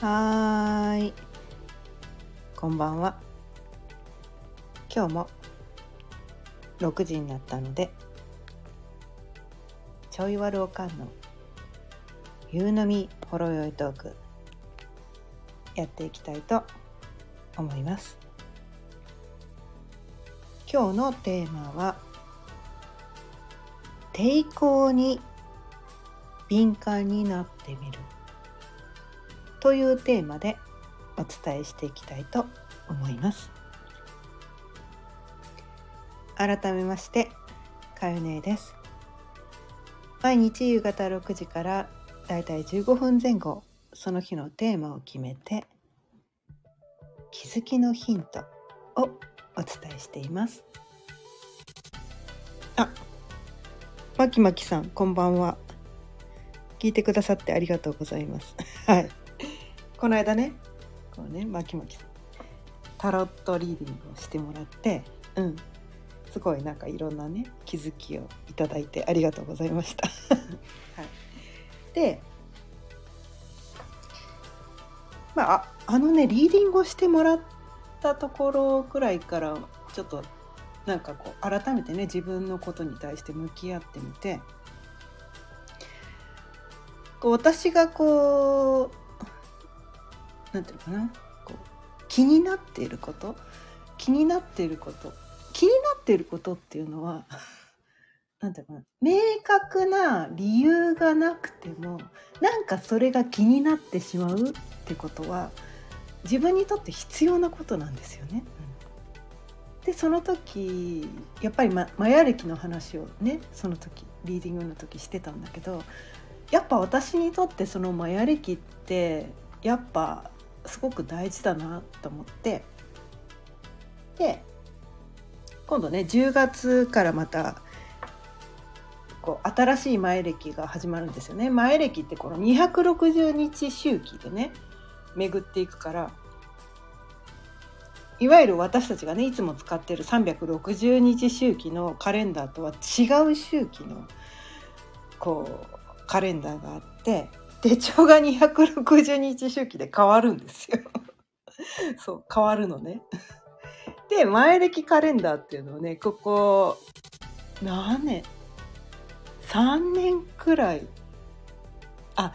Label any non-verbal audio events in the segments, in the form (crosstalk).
はーい。こんばんは。今日も6時になったので、ちょいわるおかんの夕飲みほろ酔いトークやっていきたいと思います。今日のテーマは抵抗に敏感になってみるというテーマでお伝えしていきたいと思います。改めましてかよねです。毎日夕方6時からだいたい15分前後その日のテーマを決めて気づきのヒントをお伝えしています。あまきまきさんこんばんは。聞いてくださってありがとうございます。(laughs) はい。この間ねこうねまきまきさんタロットリーディングをしてもらってうん。すごいなんかいろんなね気づきをいただいてありがとうございました、(laughs) はい、でまあああのねリーディングをしてもらったところくらいからちょっとなんかこう改めてね自分のことに対して向き合ってみてこう私がこうなんていうかな？こう気になっていること？気になっていること？気になっていることっていうのは (laughs) なんていうかな？明確な理由がなくてもなんかそれが気になってしまうってことは自分にとって必要なことなんですよね。でその時やっぱり、ま、マヤ歴の話をねその時リーディングの時してたんだけどやっぱ私にとってそのマヤ歴ってやっぱすごく大事だなと思って。で今度ね10月からまたこう新しい前歴が始まるんですよね。前歴ってこの260日周期でね巡っていくからいわゆる私たちがねいつも使ってる360日周期のカレンダーとは違う周期のこうカレンダーがあって手帳が260日周期で変わるんですよ。(laughs) そう変わるのね。で前歴カレンダーっていうのをねここ何年？3年くらいあ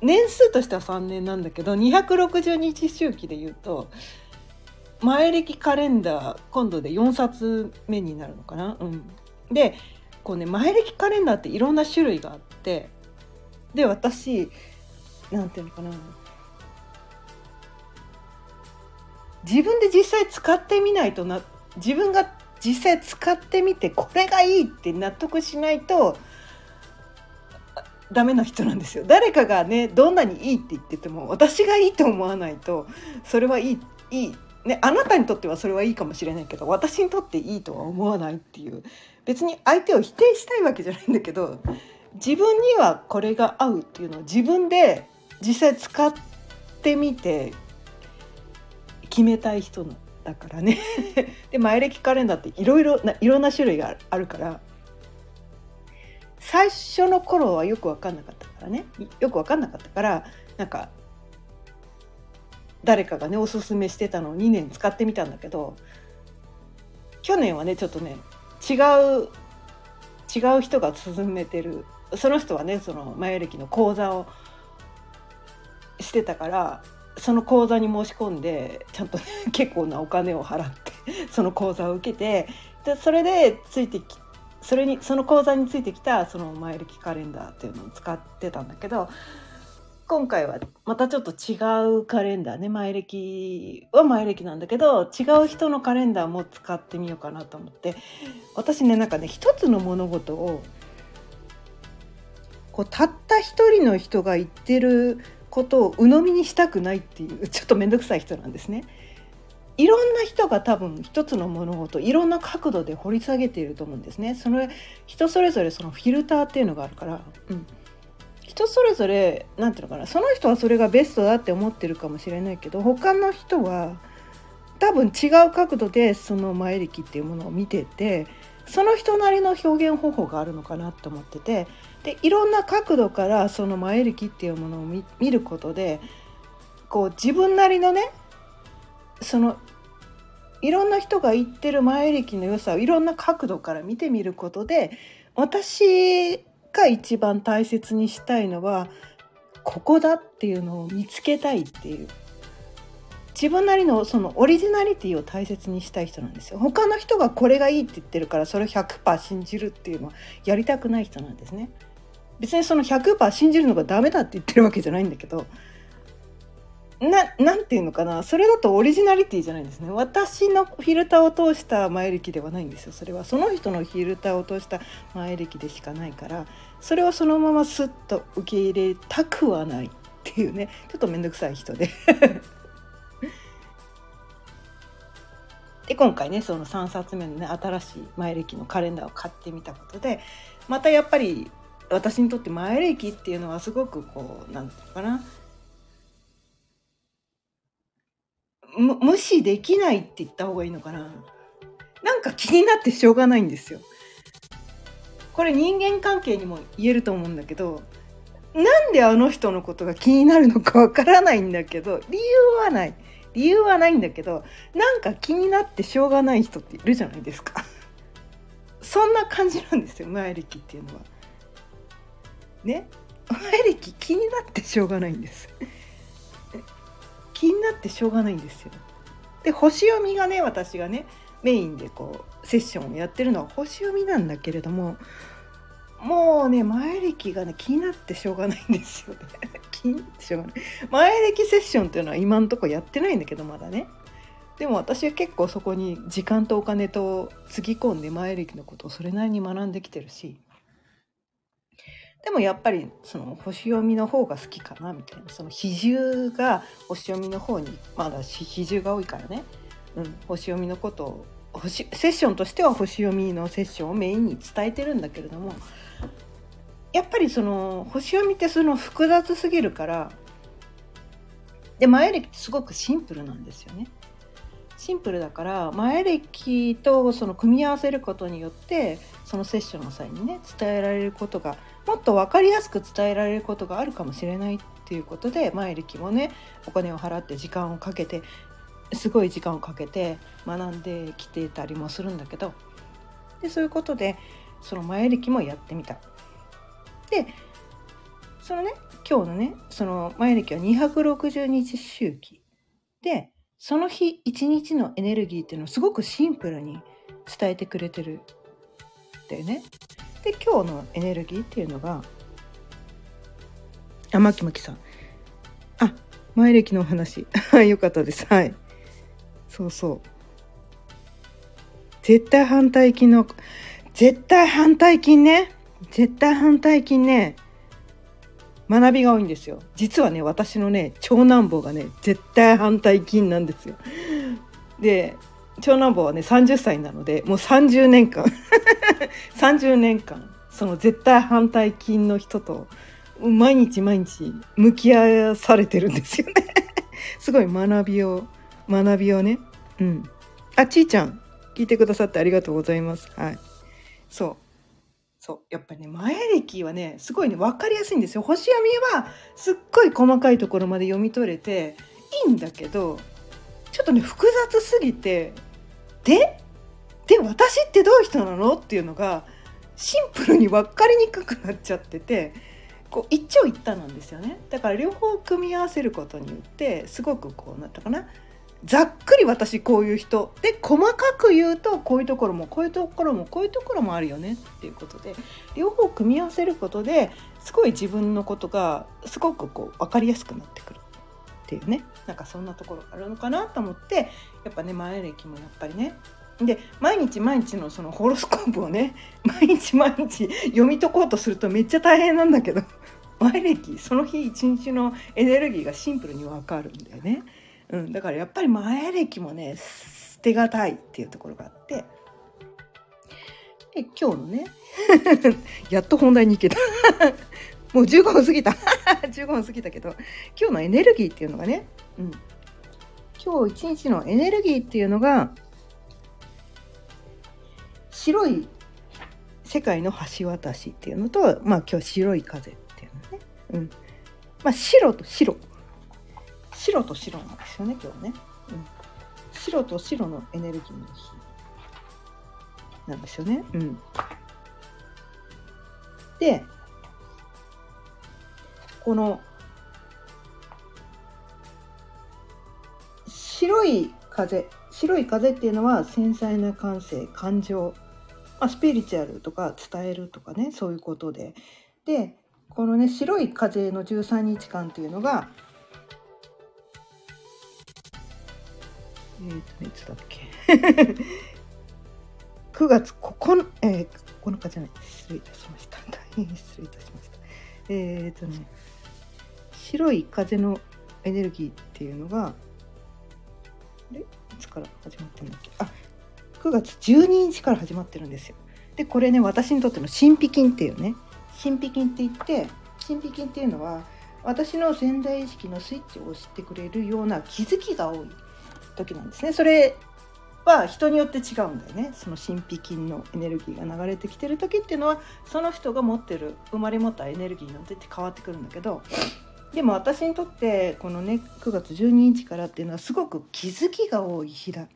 年数としては3年なんだけど260日周期で言うと前歴カレンダー今度で4冊目になるのかな？うん、でこうね前歴カレンダーっていろんな種類があってで私なんていうのかな。自分で実際使ってみないとな自分が実際使ってみてこれがいいって納得しないとダメな人なんですよ。誰かがねどんなにいいって言ってても私がいいと思わないとそれはいいいい。ね、あなたにとってはそれはいいかもしれないけど私にとっていいとは思わないっていう。別に相手を否定したいわけじゃないんだけど自分にはこれが合うっていうのを自分で実際使ってみて決めたい人だからね。(laughs) で前歴カレンダーっていろいろないろんな種類があるから。最初の頃はよく分かんなかったからね。よく分かんなかったからなんか誰かがねおすすめしてたのを2年使ってみたんだけど去年はねちょっとね違う違う人が勧めてるその人はねその前歴の講座をしてたからその講座に申し込んでちゃんと、ね、(laughs) 結構なお金を払ってその講座を受けてでそれでついてきそれにその講座についてきたその前歴カレンダーっていうのを使ってたんだけど今回はまたちょっと違うカレンダーね前歴は前歴なんだけど違う人のカレンダーも使ってみようかなと思って私ねなんかね一つの物事をこうたった一人の人が言ってることを鵜呑みにしたくないっていう (laughs) ちょっと面倒くさい人なんですね。いろんな人が多分一つの物事いろんな角度で掘り下げていると思うんですね。その人それぞれそのフィルターっていうのがあるから、うん、人それぞれ何ていうのかなその人はそれがベストだって思ってるかもしれないけど他の人は多分違う角度でその前歴っていうものを見ててその人なりの表現方法があるのかなと思っててでいろんな角度からその前歴っていうものを見ることでこう自分なりのねそのいろんな人が言ってる前歴の良さをいろんな角度から見てみることで私が一番大切にしたいのはここだっていうのを見つけたいっていう自分なりのそのオリジナリティを大切にしたい人なんですよ。他の人がこれがいいって言ってるからそれを100%信じるっていうのはやりたくない人なんですね。別にその100%信じるのがダメだって言ってるわけじゃないんだけどななんていうのかな。それだとオリジナリティじゃないんですね。私のフィルターを通した前歴ではないんですよ。それは。その人のフィルターを通した前歴でしかないから。それをそのままスッと受け入れたくはないっていうね。ちょっと面倒くさい人で。(laughs) で今回ねその3冊目のね新しい前歴のカレンダーを買ってみたことでまたやっぱり私にとって前歴っていうのはすごくこう何て言うのかな無視できないって言った方がいいのかななんか気になってしょうがないんですよ。これ人間関係にも言えると思うんだけどなんであの人のことが気になるのかわからないんだけど理由はない。理由はないんだけどなんか気になってしょうがない人っているじゃないですか。(laughs) そんな感じなんですよ前歴っていうのは。ね？前歴気になってしょうがないんです。(laughs) 気になってしょうがないんですよ。で星読みがね私がねメインでこうセッションをやってるのは星読みなんだけれどももうね前歴がね気になってしょうがないんですよね。(laughs) 気になってしょうがない。前歴セッションっていうのは今んとこやってないんだけどまだね。でも私は結構そこに時間とお金とつぎ込んで前歴のことをそれなりに学んできてるし。でもやっぱりその星読みの方が好きかなみたいな。その比重が星読みの方にまだ比重が多いからね、うん、星読みのことをセッションとしては星読みのセッションをメインに伝えてるんだけれどもやっぱりその星読みってその複雑すぎるからで前歴ってすごくシンプルなんですよね。シンプルだから前歴とその組み合わせることによってそのセッションの際にね伝えられることがもっと分かりやすく伝えられることがあるかもしれないっていうことで前歴もねお金を払って時間をかけてすごい時間をかけて学んできてたりもするんだけどでそういうことでその前歴もやってみたでそのね今日のねその前歴は260日周期。でその日一日のエネルギーっていうのをすごくシンプルに伝えてくれてるだよね。で今日のエネルギーっていうのがあまきまきさん。あ前歴のお話。(laughs) よかったです。はい。そうそう。絶対反対筋の絶対反対筋ね。絶対反対筋ね学びが多いんですよ。実はね私のね長男坊がね絶対反対筋なんですよ。で長男坊はね30歳なのでもう30年間 (laughs) 30年間その絶対反対筋の人と毎日毎日向き合わされてるんですよね。(laughs) すごい学びを学びをね。うん。あちーちゃん聞いてくださってありがとうございます。はい。そう。そうやっぱね前歴はねすごいね分かりやすいんですよ。星読みはすっごい細かいところまで読み取れていいんだけどちょっとね複雑すぎてでで私ってどういう人なの？っていうのがシンプルに分かりにくくなっちゃっててこう一長一短なんですよね。だから両方組み合わせることによってすごくこうなったかな？ざっくり私こういう人。で細かく言うとこういうところもこういうところもこういうところもあるよねっていうことで両方組み合わせることですごい自分のことがすごくこう分かりやすくなってくるっていうね。なんかそんなところあるのかなと思ってやっぱね前歴もやっぱりね。で毎日毎日のそのホロスコープをね (laughs) 毎日毎日読み解こうとするとめっちゃ大変なんだけど (laughs) 前歴その日一日のエネルギーがシンプルに分かるんだよね。うん、だからやっぱり前歴もね捨てがたいっていうところがあって。で今日のね (laughs) やっと本題に行けた。(laughs) もう15分過ぎた。(laughs) 15分過ぎたけど今日のエネルギーっていうのがね、うん、今日一日のエネルギーっていうのが白い世界の橋渡しっていうのと、まあ、今日白い風っていうのね、うん。まあ、白と白。白と白なんですよね今日ね、うん、白と白のエネルギーの日なんですよね。うん、でこの白い風白い風っていうのは繊細な感性感情、まあ、スピリチュアルとか伝えるとかねそういうことで。でこのね白い風の13日間っていうのがえ、ー、といつだっけ？(laughs) 9月9、えー、9日じゃない。失礼いたしました。大変失礼いたしました。えっ、ー、とね白い風のエネルギーっていうのがいつから始まってるんだっけ？あ9月12日から始まってるんですよ。でこれね私にとっての神秘金っていうね。神秘金って言って神秘金っていうのは私の潜在意識のスイッチを押してくれるような気づきが多い。時なんですね。それは人によって違うんだよね。その神秘金のエネルギーが流れてきてる時っていうのはその人が持ってる生まれ持ったエネルギーによって変わってくるんだけどでも私にとってこのね9月12日からっていうのはすごく気づきが多い日だっ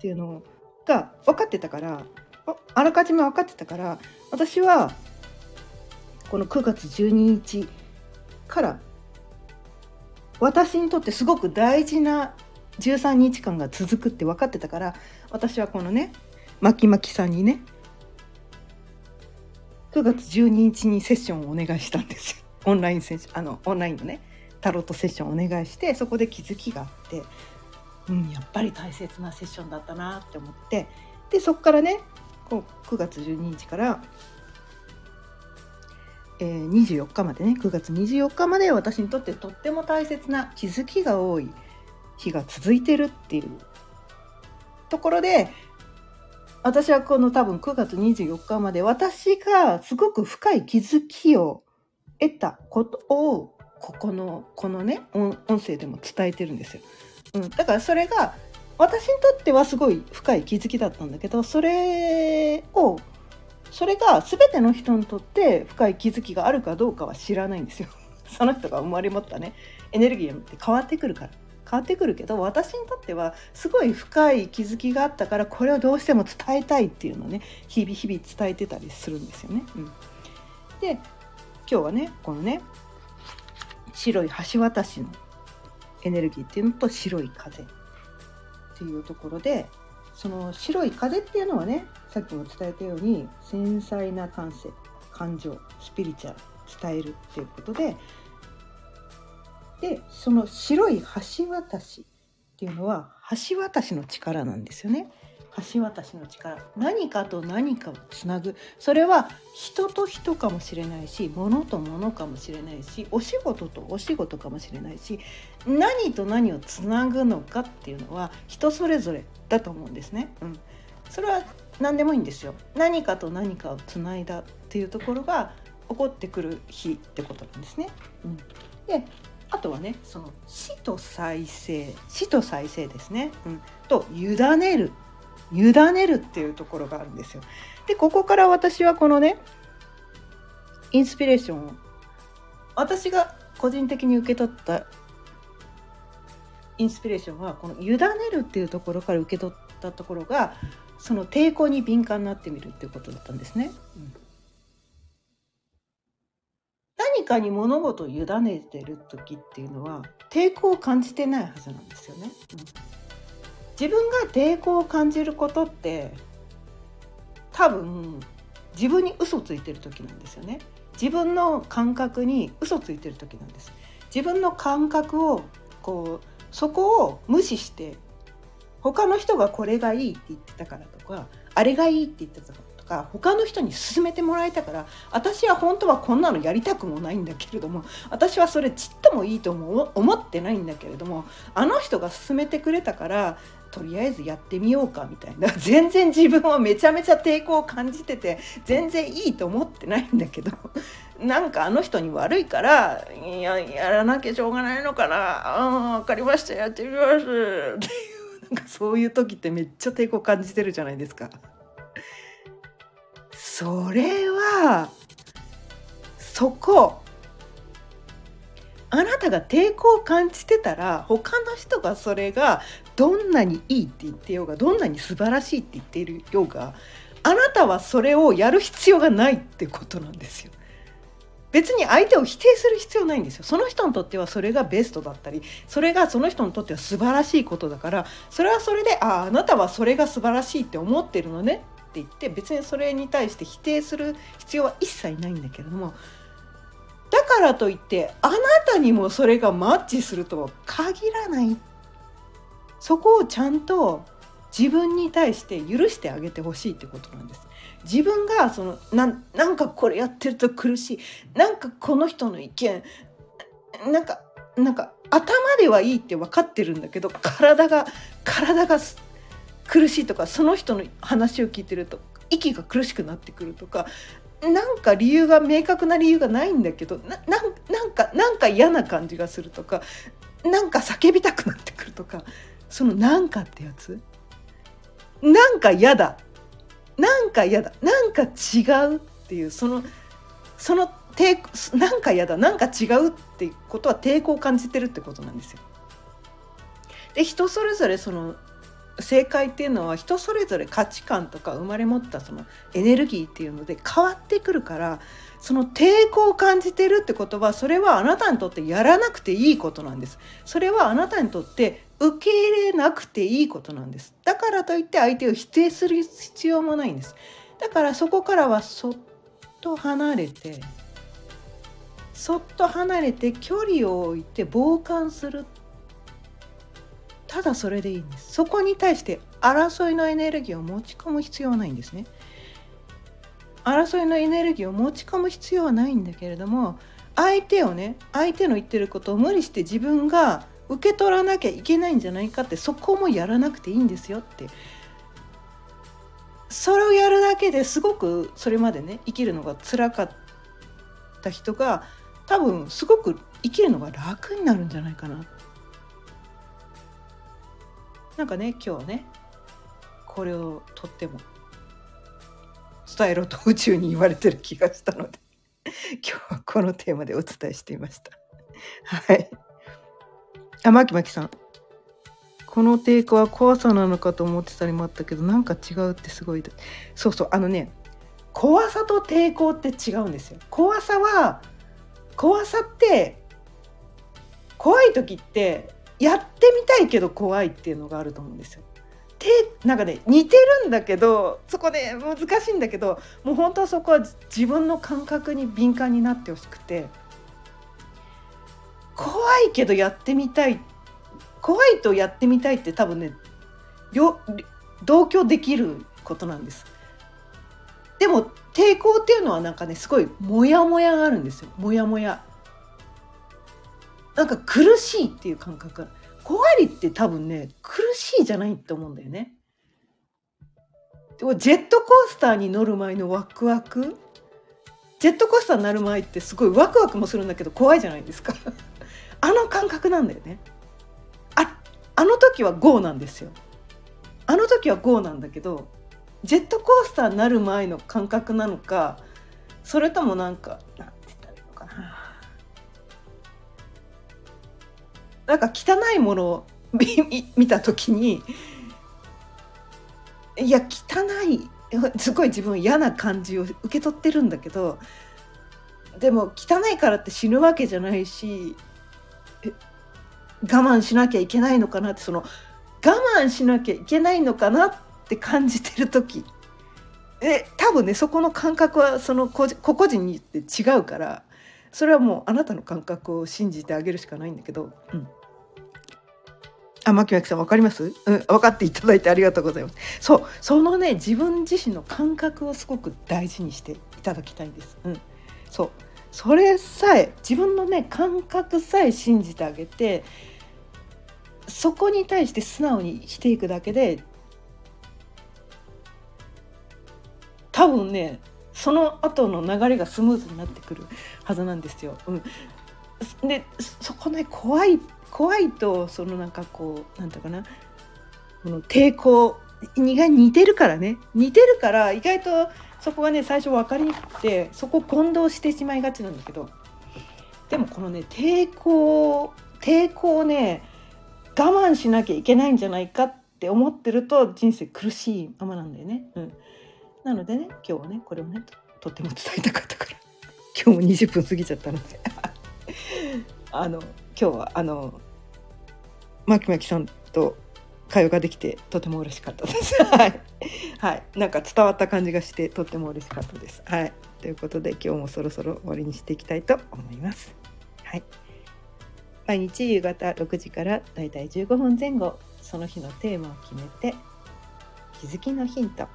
ていうのが分かってたからあらかじめ分かってたから私はこの9月12日から私にとってすごく大事な13日間が続くって分かってたから私はこのねまきまきさんにね9月12日にセッションをお願いしたんですよ。(laughs) オンラインセッションあのオンラインのねタロットセッションをお願いしてそこで気づきがあって、うん、やっぱり大切なセッションだったなって思ってでそこからねこう9月12日から、えー、24日までね9月24日まで私にとってとっても大切な気づきが多い日が続いてるっていうところで私はこの多分9月24日まで私がすごく深い気づきを得たことをここのこのね音声でも伝えてるんですよ。うん、だからそれが私にとってはすごい深い気づきだったんだけどそれをそれが全ての人にとって深い気づきがあるかどうかは知らないんですよ。(laughs) その人が生まれ持ったねエネルギーって変わってくるから。変わってくるけど私にとってはすごい深い気づきがあったからこれをどうしても伝えたいっていうのをね日々日々伝えてたりするんですよね。うん、で今日はねこのね白い橋渡しのエネルギーっていうのと白い風っていうところでその白い風っていうのはねさっきも伝えたように繊細な感性感情スピリチュアル伝えるっていうことででその白い橋渡しっていうのは橋渡しの力なんですよね。橋渡しの力何かと何かをつなぐそれは人と人かもしれないし物と物かもしれないしお仕事とお仕事かもしれないし何と何をつなぐのかっていうのは人それぞれだと思うんですね。うん、それは何でもいいんですよ。何かと何かをつないだっていうところが起こってくる日ってことなんですね。うん、であとはねその死と再生死と再生ですね、うん、と委ねる委ねるっていうところがあるんですよ。でここから私はこのねインスピレーションを私が個人的に受け取ったインスピレーションはこの委ねるっていうところから受け取ったところがその抵抗に敏感になってみるっていうことだったんですね。うんかに物事を委ねてる時っていうのは抵抗を感じてないはずなんですよね。うん、自分が抵抗を感じることって多分自分に嘘ついてる時なんですよね。自分の感覚に嘘ついてる時なんです。自分の感覚をこうそこを無視して他の人がこれがいいって言ってたからとかあれがいいって言ってたからか他の人に勧めてもらえたから私は本当はこんなのやりたくもないんだけれども私はそれちっともいいとも思ってないんだけれどもあの人が勧めてくれたからとりあえずやってみようかみたいな (laughs) 全然自分はめちゃめちゃ抵抗を感じてて全然いいと思ってないんだけど (laughs) なんかあの人に悪いからいややらなきゃしょうがないのかなあ分かりましたやってみますっていうなんかそういう時ってめっちゃ抵抗感じてるじゃないですか。それはそこ。あなたが抵抗を感じてたら他の人がそれがどんなにいいって言ってようがどんなに素晴らしいって言っているようがあなたはそれをやる必要がないってことなんですよ。別に相手を否定する必要ないんですよ。その人にとってはそれがベストだったりそれがその人にとっては素晴らしいことだからそれはそれであああなたはそれが素晴らしいって思ってるのね。って言って別にそれに対して否定する必要は一切ないんだけれどもだからといってあなたにもそれがマッチするとは限らないそこをちゃんと自分に対して許してあげてほしいってことなんです。自分がそのななんかこれやってると苦しいなんかこの人の意見なんかなんか頭ではいいって分かってるんだけど体が体が苦しいとかその人の話を聞いてると息が苦しくなってくるとかなんか理由が明確な理由がないんだけどななんかなんか嫌な感じがするとかなんか叫びたくなってくるとかその「なんか」ってやつ？なんか嫌だ。なんか嫌だ。なんか違うっていうそのその抵なんか嫌だ。なんか違うってことは抵抗を感じてるってことなんですよ。で人それぞれその正解っていうのは人それぞれ価値観とか生まれ持ったそのエネルギーっていうので変わってくるからその抵抗を感じてるってことはそれはあなたにとってやらなくていいことなんです。それはあなたにとって受け入れなくていいことなんです。だからといって相手を否定する必要もないんです。だからそこからはそっと離れてそっと離れて距離を置いて傍観する。っただそれでいいんです。そこに対して争いのエネルギーを持ち込む必要はないんですね。争いのエネルギーを持ち込む必要はないんだけれども相手をね相手の言ってることを無理して自分が受け取らなきゃいけないんじゃないかってそこもやらなくていいんですよって。それをやるだけですごくそれまでね生きるのが辛かった人が多分すごく生きるのが楽になるんじゃないかななんかね今日ねこれをとっても伝えろと宇宙に言われてる気がしたので (laughs) 今日はこのテーマでお伝えしていました。はい。あ、まきまきさん。この抵抗は怖さなのかと思ってたりもあったけど、なんか違うってすごい。そうそう、あのね、怖さと抵抗って違うんですよ。怖さは、怖さって、怖い時って、やってみたいけど怖いっていうのがあると思うんですよ。てなんかね似てるんだけどそこで難しいんだけどもう本当はそこは自分の感覚に敏感になってほしくて怖いけどやってみたい怖いとやってみたいって多分ね同居できることなんです。でも抵抗っていうのはなんかねすごいモヤモヤがあるんですよ。モヤモヤ。なんか苦しいっていう感覚。怖いって多分ね苦しいじゃないって思うんだよね。でもジェットコースターに乗る前のワクワク？ジェットコースターになる前ってすごいワクワクもするんだけど怖いじゃないですか。(laughs) あの感覚なんだよね。ああの時は GO なんですよ。あの時は GO なんだけどジェットコースターになる前の感覚なのかそれともなんかなんか汚いものを (laughs) 見た時にいや汚いすごい自分嫌な感じを受け取ってるんだけどでも汚いからって死ぬわけじゃないし我慢しなきゃいけないのかなってその我慢しなきゃいけないのかなって感じてる時。え多分ねそこの感覚はその個々人によって違うからそれはもうあなたの感覚を信じてあげるしかないんだけど、うん、あ、牧脇さん分かります、うん、分かっていただいてありがとうございます。そう、そのね、自分自身の感覚をすごく大事にしていただきたいんです。うん、そう、それさえ自分のね感覚さえ信じてあげてそこに対して素直にしていくだけで多分ねその後の流れがスムーズになってくるはずなんですよ。うん、でそこね怖い怖いとそのなんかこうなんていうかな。この抵抗意外に似てるからね。似てるから意外とそこがね最初分かりにくくてそこ混同してしまいがちなんだけど。でもこのね抵抗抵抗をね我慢しなきゃいけないんじゃないかって思ってると人生苦しいままなんだよね。うん、なのでね今日はねこれをねとっても伝えたかったから。今日も20分過ぎちゃったので。あの今日はあのまきまきさんと会話ができてとても嬉しかったです。(laughs) はい、はい、なんか伝わった感じがしてとっても嬉しかったです。はい、ということで今日もそろそろ終わりにしていきたいと思います。はい、毎日夕方6時からだいたい15分前後その日のテーマを決めて気づきのヒントを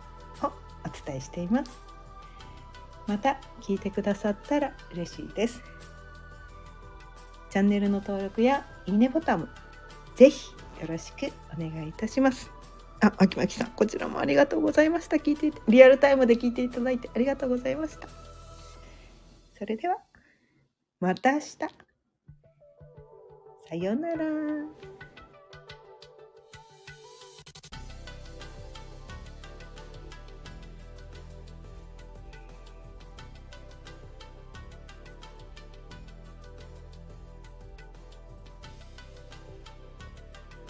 お伝えしています。また聞いてくださったら嬉しいです。チャンネルの登録やいいねボタンもぜひよろしくお願いいたします。あ、まきまきさん、こちらもありがとうございました。聞いてリアルタイムで聞いていただいてありがとうございました。それでは、また明日。さようなら。